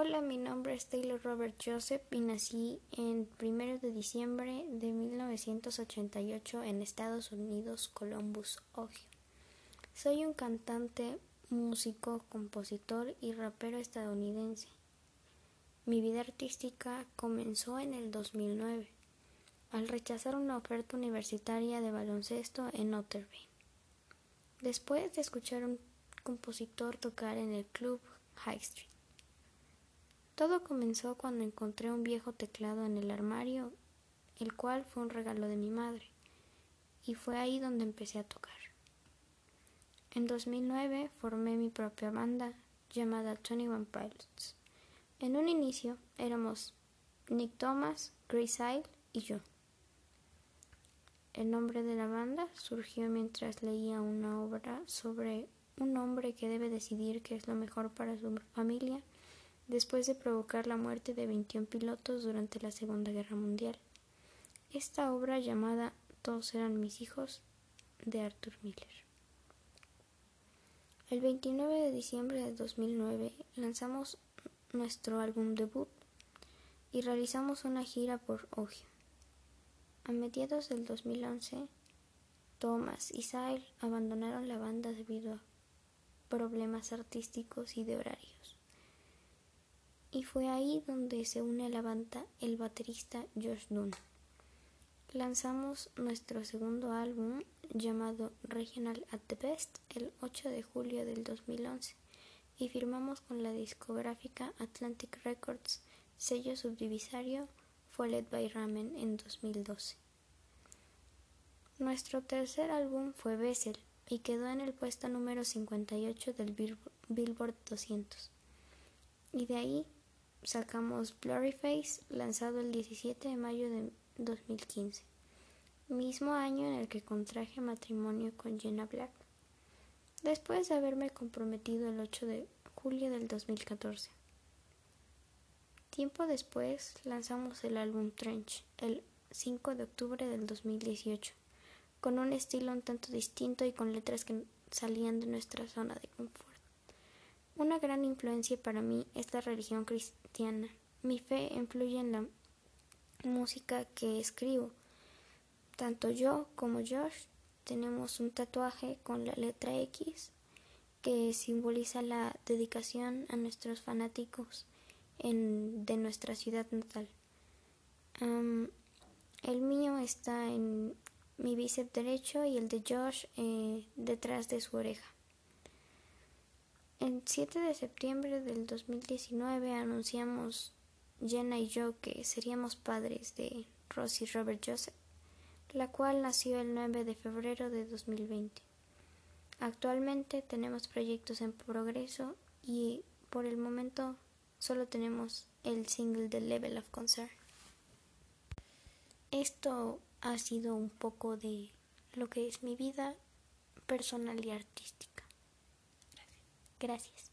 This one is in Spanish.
Hola, mi nombre es Taylor Robert Joseph y nací en 1 de diciembre de 1988 en Estados Unidos, Columbus, Ohio. Soy un cantante, músico, compositor y rapero estadounidense. Mi vida artística comenzó en el 2009, al rechazar una oferta universitaria de baloncesto en Notre Dame. Después de escuchar a un compositor tocar en el club High Street. Todo comenzó cuando encontré un viejo teclado en el armario, el cual fue un regalo de mi madre, y fue ahí donde empecé a tocar. En 2009 formé mi propia banda llamada Twenty One Pilots. En un inicio éramos Nick Thomas, Grace Isle y yo. El nombre de la banda surgió mientras leía una obra sobre un hombre que debe decidir qué es lo mejor para su familia después de provocar la muerte de 21 pilotos durante la Segunda Guerra Mundial. Esta obra llamada Todos eran mis hijos de Arthur Miller. El 29 de diciembre de 2009 lanzamos nuestro álbum debut y realizamos una gira por Ohio. A mediados del 2011, Thomas y Sile abandonaron la banda debido a problemas artísticos y de horarios y fue ahí donde se une a la banda el baterista Josh Dunn. Lanzamos nuestro segundo álbum llamado Regional at the Best el 8 de julio del 2011 y firmamos con la discográfica Atlantic Records, sello subdivisario Followed by Ramen en 2012. Nuestro tercer álbum fue Bessel y quedó en el puesto número 58 del Billboard 200. Y de ahí sacamos Blurry Face, lanzado el 17 de mayo de 2015, mismo año en el que contraje matrimonio con Jenna Black, después de haberme comprometido el 8 de julio del 2014. Tiempo después lanzamos el álbum Trench, el 5 de octubre del 2018, con un estilo un tanto distinto y con letras que salían de nuestra zona de confort. Una gran influencia para mí es la religión cristiana. Mi fe influye en la música que escribo. Tanto yo como Josh tenemos un tatuaje con la letra X que simboliza la dedicación a nuestros fanáticos de nuestra ciudad natal. el mío está en mi bíceps derecho y el de Josh eh, detrás de su oreja. El 7 de septiembre del 2019 anunciamos Jenna y yo que seríamos padres de Rosie Robert Joseph, la cual nació el 9 de febrero de 2020. Actualmente tenemos proyectos en progreso y por el momento solo tenemos el single de Level of Concern. Esto ha sido un poco de lo que es mi vida personal y artística. Gracias.